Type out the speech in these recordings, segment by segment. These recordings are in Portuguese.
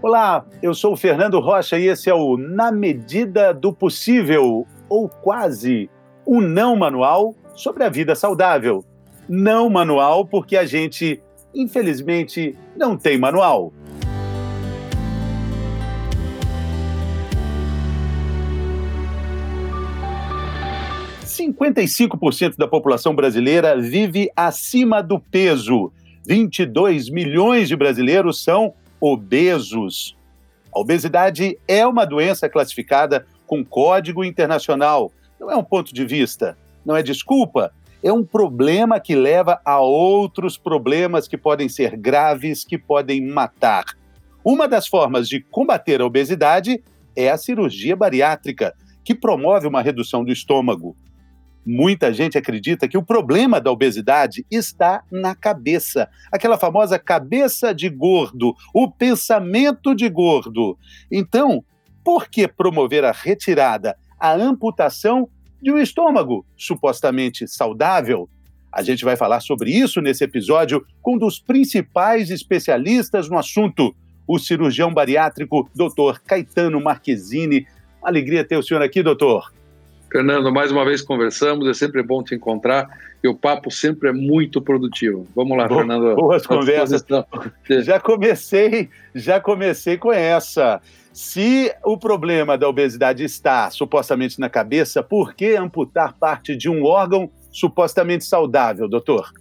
Olá, eu sou o Fernando Rocha e esse é o Na Medida do Possível, ou quase, um não manual sobre a vida saudável. Não manual porque a gente, infelizmente, não tem manual. ...55% da população brasileira vive acima do peso. 22 milhões de brasileiros são obesos. A obesidade é uma doença classificada com código internacional. Não é um ponto de vista, não é desculpa, é um problema que leva a outros problemas que podem ser graves, que podem matar. Uma das formas de combater a obesidade é a cirurgia bariátrica, que promove uma redução do estômago. Muita gente acredita que o problema da obesidade está na cabeça, aquela famosa cabeça de gordo, o pensamento de gordo. Então, por que promover a retirada, a amputação de um estômago supostamente saudável? A gente vai falar sobre isso nesse episódio com um dos principais especialistas no assunto, o cirurgião bariátrico Dr. Caetano Marquezine. Alegria ter o senhor aqui, doutor. Fernando, mais uma vez conversamos, é sempre bom te encontrar e o papo sempre é muito produtivo. Vamos lá, Boa, Fernando. Boas conversas. Já comecei, já comecei com essa. Se o problema da obesidade está supostamente na cabeça, por que amputar parte de um órgão supostamente saudável, doutor?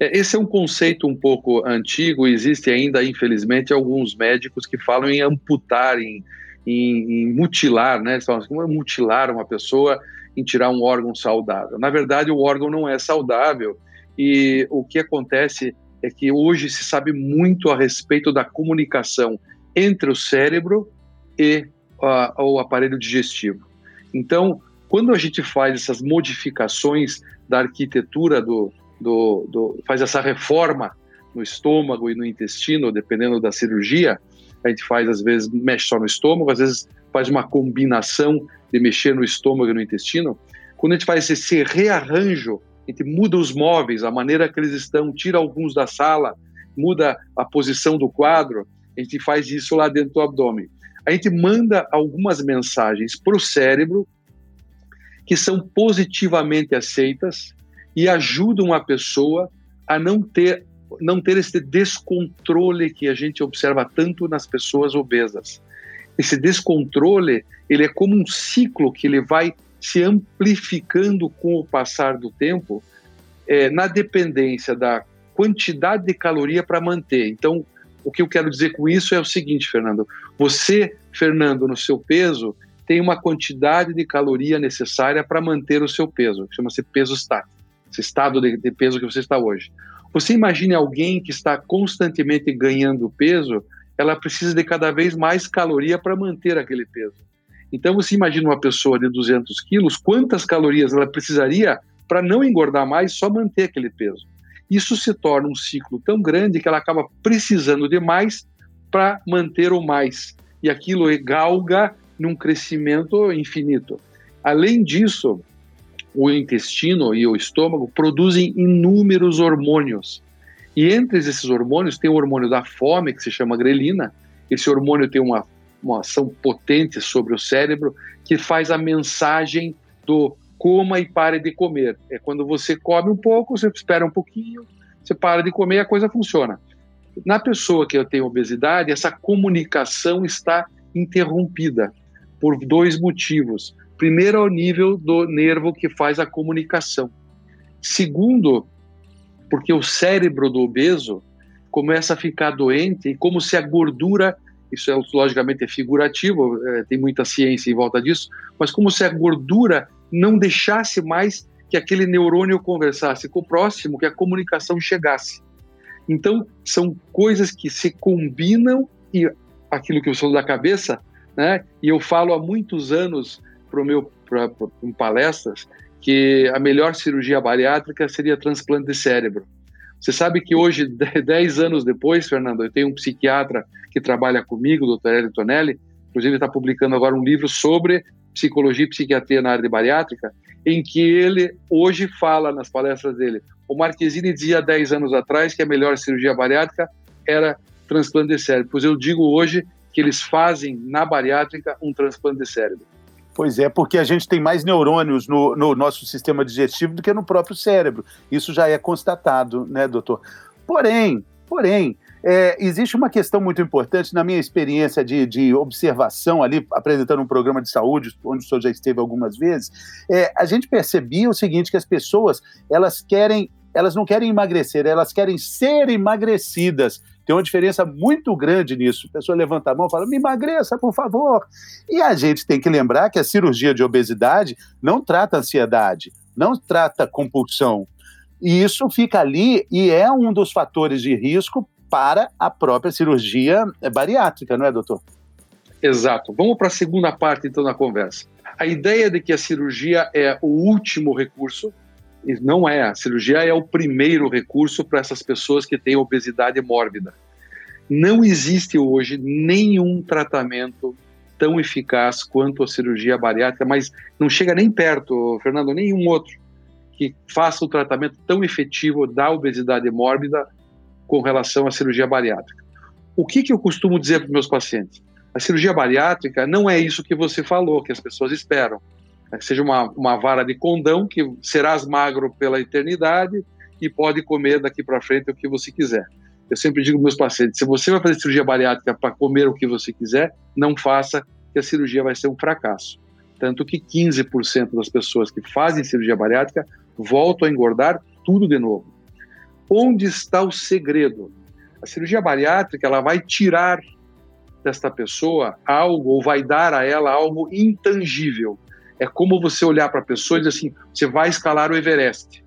É, esse é um conceito um pouco antigo, existe ainda, infelizmente, alguns médicos que falam em amputar, em em, em mutilar, né? Eles falam assim, como é mutilar uma pessoa em tirar um órgão saudável. Na verdade, o órgão não é saudável e o que acontece é que hoje se sabe muito a respeito da comunicação entre o cérebro e uh, o aparelho digestivo. Então, quando a gente faz essas modificações da arquitetura do, do, do faz essa reforma no estômago e no intestino, dependendo da cirurgia, a gente faz, às vezes, mexe só no estômago, às vezes faz uma combinação de mexer no estômago e no intestino. Quando a gente faz esse rearranjo, a gente muda os móveis, a maneira que eles estão, tira alguns da sala, muda a posição do quadro, a gente faz isso lá dentro do abdômen. A gente manda algumas mensagens para o cérebro que são positivamente aceitas e ajudam a pessoa a não ter não ter esse descontrole que a gente observa tanto nas pessoas obesas. Esse descontrole, ele é como um ciclo que ele vai se amplificando com o passar do tempo, é, na dependência da quantidade de caloria para manter. Então, o que eu quero dizer com isso é o seguinte, Fernando: você, Fernando, no seu peso, tem uma quantidade de caloria necessária para manter o seu peso, chama-se peso estático, esse estado de, de peso que você está hoje. Você imagine alguém que está constantemente ganhando peso, ela precisa de cada vez mais caloria para manter aquele peso. Então você imagina uma pessoa de 200 quilos, quantas calorias ela precisaria para não engordar mais, só manter aquele peso. Isso se torna um ciclo tão grande que ela acaba precisando de mais para manter o mais. E aquilo galga num crescimento infinito. Além disso, o intestino e o estômago produzem inúmeros hormônios. E entre esses hormônios tem o hormônio da fome, que se chama grelina. Esse hormônio tem uma, uma ação potente sobre o cérebro que faz a mensagem do coma e pare de comer. É quando você come um pouco, você espera um pouquinho, você para de comer e a coisa funciona. Na pessoa que tem obesidade, essa comunicação está interrompida por dois motivos. Primeiro, ao nível do nervo que faz a comunicação. Segundo, porque o cérebro do obeso começa a ficar doente e como se a gordura, isso é, logicamente é figurativo, é, tem muita ciência em volta disso, mas como se a gordura não deixasse mais que aquele neurônio conversasse com o próximo, que a comunicação chegasse. Então, são coisas que se combinam e aquilo que eu sou da cabeça, né? E eu falo há muitos anos para palestras que a melhor cirurgia bariátrica seria transplante de cérebro. Você sabe que hoje, 10 anos depois, Fernando, eu tenho um psiquiatra que trabalha comigo, o Dr. Hélio Tonelli, inclusive está publicando agora um livro sobre psicologia e psiquiatria na área de bariátrica, em que ele hoje fala nas palestras dele. O Marquezine dizia 10 anos atrás que a melhor cirurgia bariátrica era transplante de cérebro. Pois eu digo hoje que eles fazem na bariátrica um transplante de cérebro. Pois é, porque a gente tem mais neurônios no, no, nosso sistema digestivo do que no próprio cérebro. Isso já é constatado, né, doutor? Porém, porém, é, existe uma questão muito importante na minha experiência de, de, observação ali, apresentando um programa de saúde, onde o senhor já esteve algumas vezes, é, a gente percebia o seguinte, que as pessoas, elas querem, elas não querem emagrecer, elas querem ser emagrecidas. Tem uma diferença muito grande nisso. A pessoa levanta a mão e fala: me emagreça, por favor. E a gente tem que lembrar que a cirurgia de obesidade não trata ansiedade, não trata compulsão. E isso fica ali e é um dos fatores de risco para a própria cirurgia bariátrica, não é, doutor? Exato. Vamos para a segunda parte, então, da conversa. A ideia de que a cirurgia é o último recurso, não é. A cirurgia é o primeiro recurso para essas pessoas que têm obesidade mórbida. Não existe hoje nenhum tratamento tão eficaz quanto a cirurgia bariátrica, mas não chega nem perto, Fernando, nenhum outro que faça o tratamento tão efetivo da obesidade mórbida com relação à cirurgia bariátrica. O que, que eu costumo dizer para meus pacientes? A cirurgia bariátrica não é isso que você falou, que as pessoas esperam que seja uma, uma vara de condão, que serás magro pela eternidade e pode comer daqui para frente o que você quiser. Eu sempre digo para meus pacientes: se você vai fazer cirurgia bariátrica para comer o que você quiser, não faça, que a cirurgia vai ser um fracasso. Tanto que 15% das pessoas que fazem cirurgia bariátrica voltam a engordar tudo de novo. Onde está o segredo? A cirurgia bariátrica ela vai tirar desta pessoa algo ou vai dar a ela algo intangível é como você olhar para a pessoa e dizer assim: você vai escalar o Everest.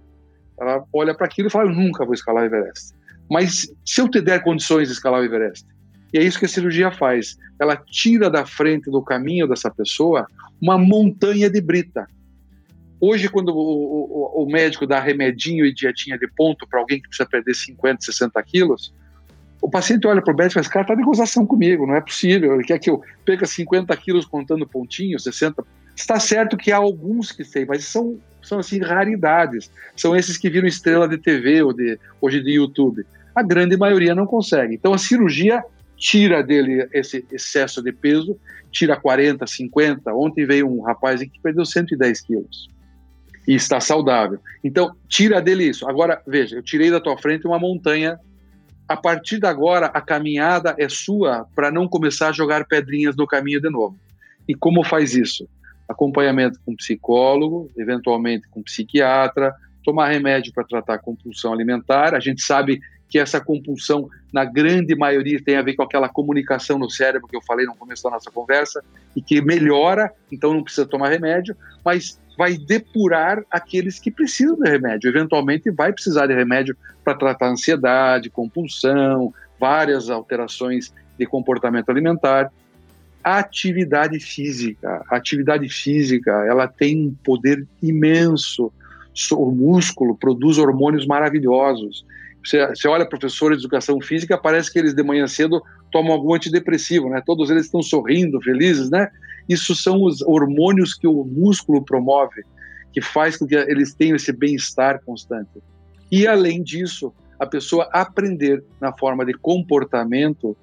Ela olha para aquilo e fala: eu nunca vou escalar o Everest. Mas se eu te der condições de escalar o Everest, e é isso que a cirurgia faz. Ela tira da frente do caminho dessa pessoa uma montanha de brita. Hoje, quando o, o, o médico dá remedinho e dietinha de ponto para alguém que precisa perder 50, 60 quilos, o paciente olha para o médico e fala: esse cara está de gozação comigo, não é possível. Ele quer que eu perca 50 quilos contando pontinhos, 60 Está certo que há alguns que têm, mas são, são assim, raridades. São esses que viram estrela de TV ou de, hoje de YouTube. A grande maioria não consegue. Então a cirurgia tira dele esse excesso de peso, tira 40, 50. Ontem veio um rapaz que perdeu 110 quilos e está saudável. Então, tira dele isso. Agora, veja, eu tirei da tua frente uma montanha. A partir de agora, a caminhada é sua para não começar a jogar pedrinhas no caminho de novo. E como faz isso? Acompanhamento com psicólogo, eventualmente com psiquiatra, tomar remédio para tratar compulsão alimentar. A gente sabe que essa compulsão, na grande maioria, tem a ver com aquela comunicação no cérebro que eu falei no começo da nossa conversa, e que melhora, então não precisa tomar remédio, mas vai depurar aqueles que precisam de remédio. Eventualmente vai precisar de remédio para tratar ansiedade, compulsão, várias alterações de comportamento alimentar atividade física. A atividade física, ela tem um poder imenso. O músculo produz hormônios maravilhosos. Você, você olha professores de educação física, parece que eles de manhã cedo tomam algum antidepressivo, né? Todos eles estão sorrindo, felizes, né? Isso são os hormônios que o músculo promove, que faz com que eles tenham esse bem-estar constante. E além disso, a pessoa aprender na forma de comportamento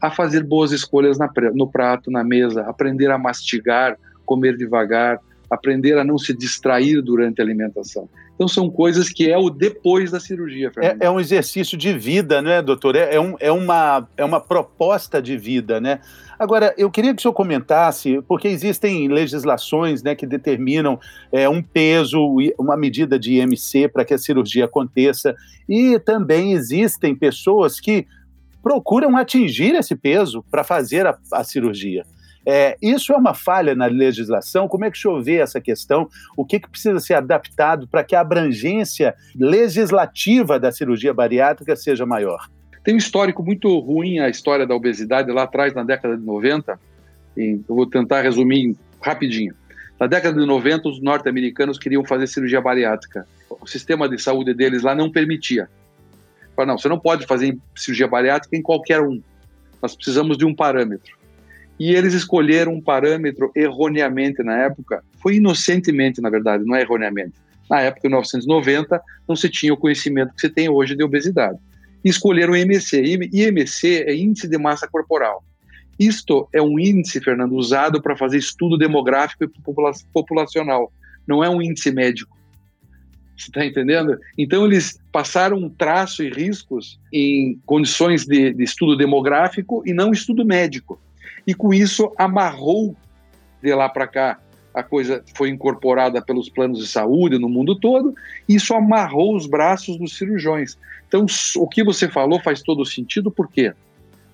a fazer boas escolhas na, no prato, na mesa, aprender a mastigar, comer devagar, aprender a não se distrair durante a alimentação. Então são coisas que é o depois da cirurgia. É, é, um exercício de vida, né, doutor? É, é, um, é, uma, é uma proposta de vida, né? Agora, eu queria que o senhor comentasse, porque existem legislações né, que determinam é, um peso, uma medida de IMC para que a cirurgia aconteça, e também existem pessoas que procuram atingir esse peso para fazer a, a cirurgia. É, isso é uma falha na legislação? Como é que o senhor vê essa questão? O que, que precisa ser adaptado para que a abrangência legislativa da cirurgia bariátrica seja maior? Tem um histórico muito ruim a história da obesidade lá atrás, na década de 90. eu vou tentar resumir rapidinho. Na década de 90, os norte-americanos queriam fazer cirurgia bariátrica. O sistema de saúde deles lá não permitia. Fala, não, você não pode fazer cirurgia bariátrica em qualquer um. Nós precisamos de um parâmetro. E eles escolheram um parâmetro erroneamente na época, foi inocentemente, na verdade, não é erroneamente. Na época, em 1990, não se tinha o conhecimento que se tem hoje de obesidade. E escolheram o IMC. IMC é Índice de Massa Corporal. Isto é um índice, Fernando, usado para fazer estudo demográfico e populacional. Não é um índice médico. Você está entendendo? Então, eles passaram um traço e riscos em condições de, de estudo demográfico e não estudo médico. E com isso, amarrou de lá para cá a coisa foi incorporada pelos planos de saúde no mundo todo, e isso amarrou os braços dos cirurgiões. Então, o que você falou faz todo sentido, por quê?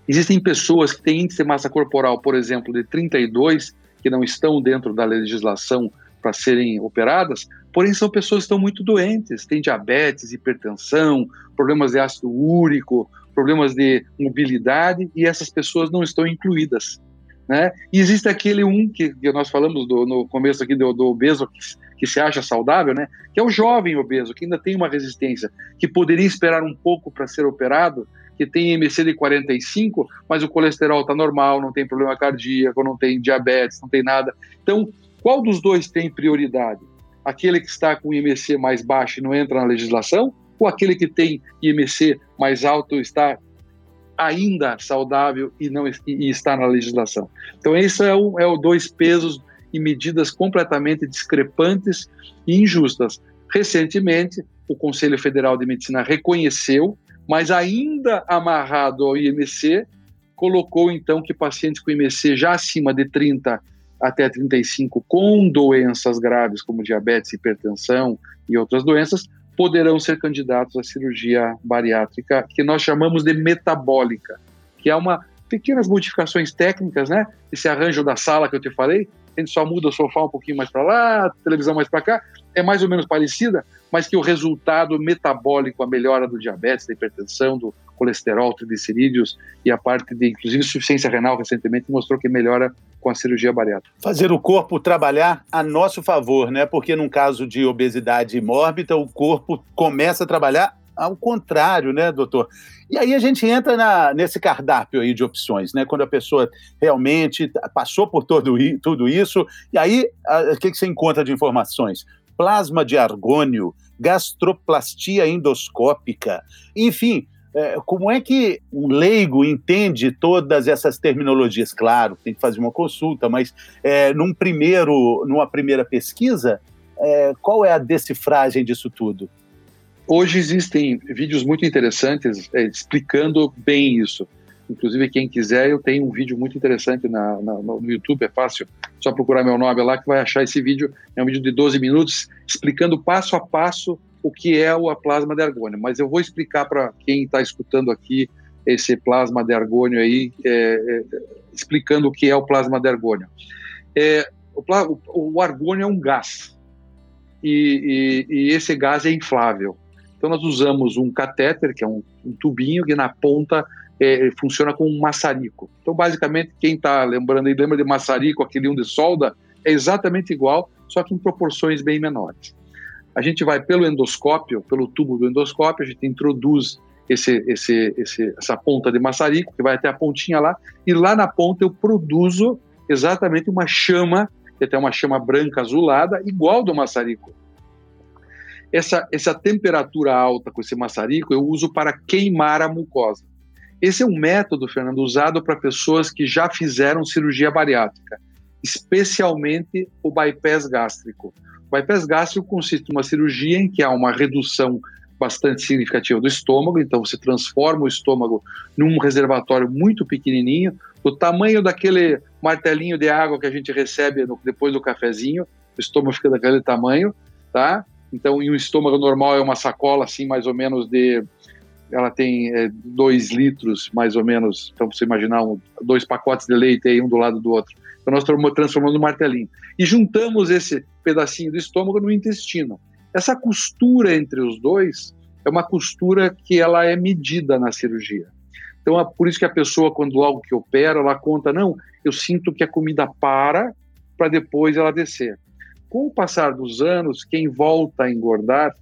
Existem pessoas que têm índice de massa corporal, por exemplo, de 32, que não estão dentro da legislação para serem operadas, porém são pessoas que estão muito doentes, têm diabetes, hipertensão, problemas de ácido úrico, problemas de mobilidade, e essas pessoas não estão incluídas. Né? E existe aquele um que, que nós falamos do, no começo aqui do, do obeso que, que, se acha saudável, né? que é o jovem obeso, que ainda tem uma resistência, que poderia esperar um pouco para ser operado, que tem MC de 45, mas o colesterol está normal, não tem problema cardíaco, não tem diabetes, não tem nada. Então, qual dos dois tem prioridade? Aquele que está com IMC mais baixo e não entra na legislação? Ou aquele que tem IMC mais alto está ainda saudável e não e está na legislação? Então, isso é o, é o dois pesos e medidas completamente discrepantes e injustas. Recentemente, o Conselho Federal de Medicina reconheceu mas ainda amarrado ao IMC, colocou então que pacientes com IMC já acima de 30 até 35 com doenças graves como diabetes, hipertensão e outras doenças poderão ser candidatos à cirurgia bariátrica que nós chamamos de metabólica, que é uma pequenas modificações técnicas, né? Esse arranjo da sala que eu te falei, a gente só muda o sofá um pouquinho mais para lá, a televisão mais para cá, é mais ou menos parecida, mas que o resultado metabólico, a melhora do diabetes, da hipertensão, do colesterol, triglicerídeos e a parte de, inclusive, insuficiência renal recentemente mostrou que melhora com a cirurgia bariátrica. Fazer o corpo trabalhar a nosso favor, né? Porque num caso de obesidade mórbida, o corpo começa a trabalhar ao contrário, né, doutor? E aí a gente entra na, nesse cardápio aí de opções, né? Quando a pessoa realmente passou por todo, tudo isso, e aí o que, que você encontra de informações? plasma de argônio, gastroplastia endoscópica, enfim, como é que um leigo entende todas essas terminologias? Claro, tem que fazer uma consulta, mas é, num primeiro, numa primeira pesquisa, é, qual é a decifragem disso tudo? Hoje existem vídeos muito interessantes é, explicando bem isso. Inclusive, quem quiser, eu tenho um vídeo muito interessante na, na, no YouTube, é fácil, só procurar meu nome lá que vai achar esse vídeo. É um vídeo de 12 minutos explicando passo a passo o que é o plasma de argônio. Mas eu vou explicar para quem está escutando aqui esse plasma de argônio aí, é, é, explicando o que é o plasma de argônio. É, o, o, argônio é um gás e, e, e esse gás é inflável. Então nós usamos um catéter, que é um, um tubinho que na ponta é, funciona como um maçarico. Então, basicamente, quem está lembrando aí, lembra de maçarico, aquele um de solda, é exatamente igual, só que em proporções bem menores. A gente vai pelo endoscópio, pelo tubo do endoscópio, a gente introduz esse, esse, esse, essa ponta de maçarico, que vai até a pontinha lá, e lá na ponta eu produzo exatamente uma chama, que é até uma chama branca azulada, igual do maçarico. Essa, essa temperatura alta com esse maçarico eu uso para queimar a mucosa. Esse é um método, Fernando, usado para pessoas que já fizeram cirurgia bariátrica, especialmente o bypass gástrico. O gástrico consiste uma cirurgia em que há uma redução bastante significativa do estômago, então você transforma o estômago num reservatório muito pequenininho, do tamanho daquele martelinho de água que a gente recebe no, depois do cafezinho, o estômago fica daquele tamanho, tá? Então, em um estômago normal é uma sacola assim, mais ou menos de ela tem é, dois litros, mais ou menos, então você imaginar um, dois pacotes de leite aí um do lado do outro. Então nós transformamos no martelinho. E juntamos esse pedacinho do estômago no intestino. Essa costura entre os dois é uma costura que ela é medida na cirurgia. Então é por isso que a pessoa, quando logo que opera, ela conta, não, eu sinto que a comida para para depois ela descer. Com o passar dos anos, quem volta a engordar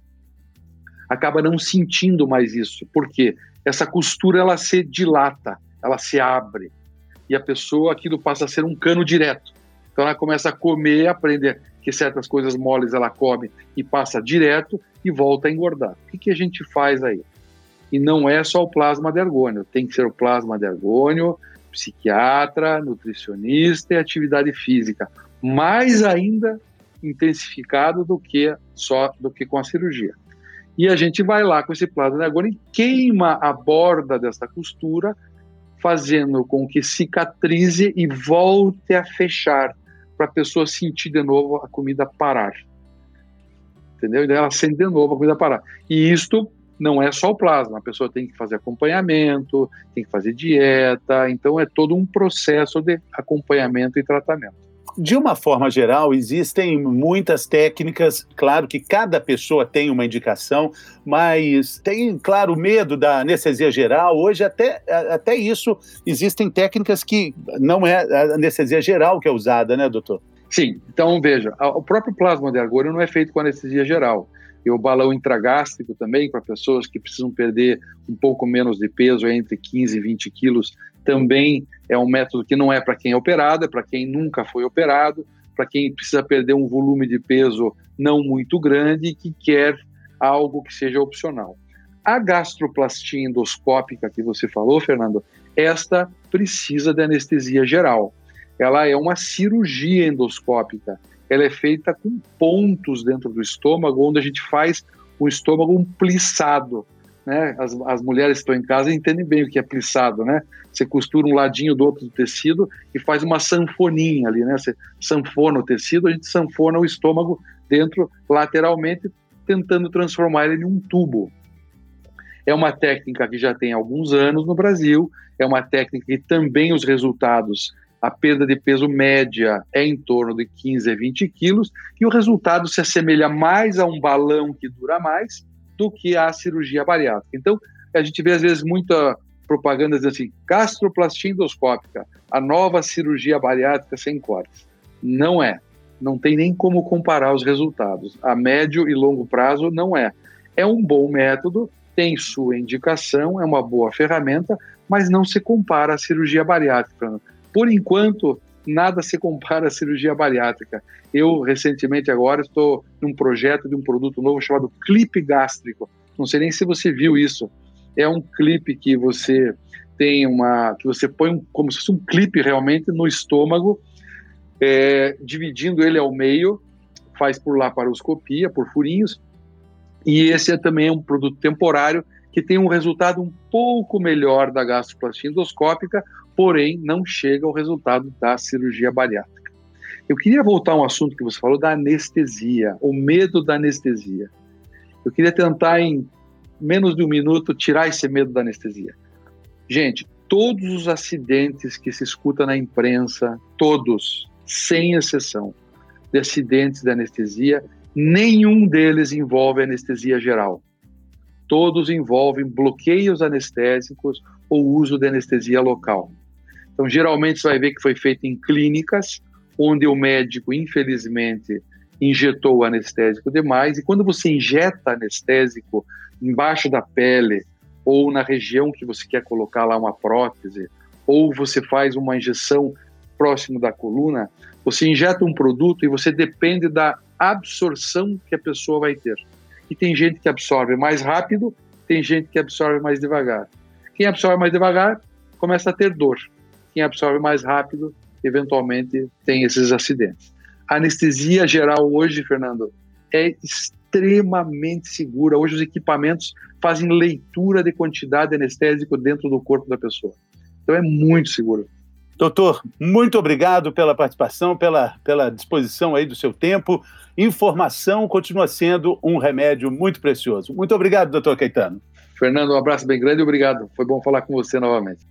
acaba não sentindo mais isso. porque Essa costura ela se dilata, ela se abre. E a pessoa, aquilo passa a ser um cano direto. Então ela começa a comer, aprender que certas coisas moles ela come e passa direto e volta a engordar. O que, que a gente faz aí? E não é só o plasma de argônio, tem que ser o plasma de argônio, psiquiatra, nutricionista e atividade física, mais ainda intensificado do que só do que com a cirurgia. E a gente vai lá com esse plasma de e queima a borda dessa costura, fazendo com que cicatrize e volte a fechar, para a pessoa sentir de novo a comida parar. Entendeu? E daí ela sente de novo a comida parar. E isto não é só o plasma, a pessoa tem que fazer acompanhamento, tem que fazer dieta, então é todo um processo de acompanhamento e tratamento. De uma forma geral, existem muitas técnicas, claro que cada pessoa tem uma indicação, mas tem, claro, medo da anestesia geral. Hoje, até, até isso, existem técnicas que não é a anestesia geral que é usada, né, doutor? Sim, então veja, o próprio plasma de agulha não é feito com anestesia geral e o balão intragástrico também, para pessoas que precisam perder um pouco menos de peso, entre 15 e 20 quilos, também é um método que não é para quem é operado, é para quem nunca foi operado, para quem precisa perder um volume de peso não muito grande e que quer algo que seja opcional. A gastroplastia endoscópica que você falou, Fernando, esta precisa de anestesia geral. Ela é uma cirurgia endoscópica ela é feita com pontos dentro do estômago, onde a gente faz o estômago um plissado. Né? As, as mulheres que estão em casa entendem bem o que é plissado, né? Você costura um ladinho do outro do tecido e faz uma sanfoninha ali, né? Você sanfona o tecido, a gente sanfona o estômago dentro lateralmente, tentando transformar ele em um tubo. É uma técnica que já tem alguns anos no Brasil, é uma técnica que também os resultados a perda de peso média é em torno de 15 a 20 quilos, e o resultado se assemelha mais a um balão que dura mais do que a cirurgia bariátrica. Então, a gente vê às vezes muita propaganda dizendo assim, gastroplastia endoscópica, a nova cirurgia bariátrica sem cortes. Não é. Não tem nem como comparar os resultados. A médio e longo prazo não é. É um bom método, tem sua indicação, é uma boa ferramenta, mas não se compara à cirurgia bariátrica. Por enquanto, nada se compara à cirurgia bariátrica. Eu, recentemente, agora, estou num projeto de um produto novo chamado clipe gástrico. Não sei nem se você viu isso. É um clipe que você tem uma. que você põe um, como se fosse um clipe realmente no estômago, é, dividindo ele ao meio, faz por laparoscopia, por furinhos. E esse é também um produto temporário que tem um resultado um pouco melhor da gastroplastia endoscópica, porém não chega ao resultado da cirurgia bariátrica. Eu queria voltar a um assunto que você falou da anestesia, o medo da anestesia. Eu queria tentar em menos de um minuto tirar esse medo da anestesia. Gente, todos os acidentes que se escuta na imprensa, todos, sem exceção, de acidentes de anestesia, nenhum deles envolve anestesia geral. Todos envolvem bloqueios anestésicos ou uso de anestesia local. Então, geralmente você vai ver que foi feito em clínicas, onde o médico, infelizmente, injetou o anestésico demais. E quando você injeta anestésico embaixo da pele ou na região que você quer colocar lá uma prótese, ou você faz uma injeção próximo da coluna, você injeta um produto e você depende da absorção que a pessoa vai ter. E tem gente que absorve mais rápido, tem gente que absorve mais devagar. Quem absorve mais devagar começa a ter dor quem absorve mais rápido, eventualmente tem esses acidentes. A anestesia geral hoje, Fernando, é extremamente segura. Hoje os equipamentos fazem leitura de quantidade de anestésico dentro do corpo da pessoa. Então é muito seguro. Doutor, muito obrigado pela participação, pela, pela disposição aí do seu tempo. Informação continua sendo um remédio muito precioso. Muito obrigado, doutor Caetano. Fernando, um abraço bem grande e obrigado. Foi bom falar com você novamente.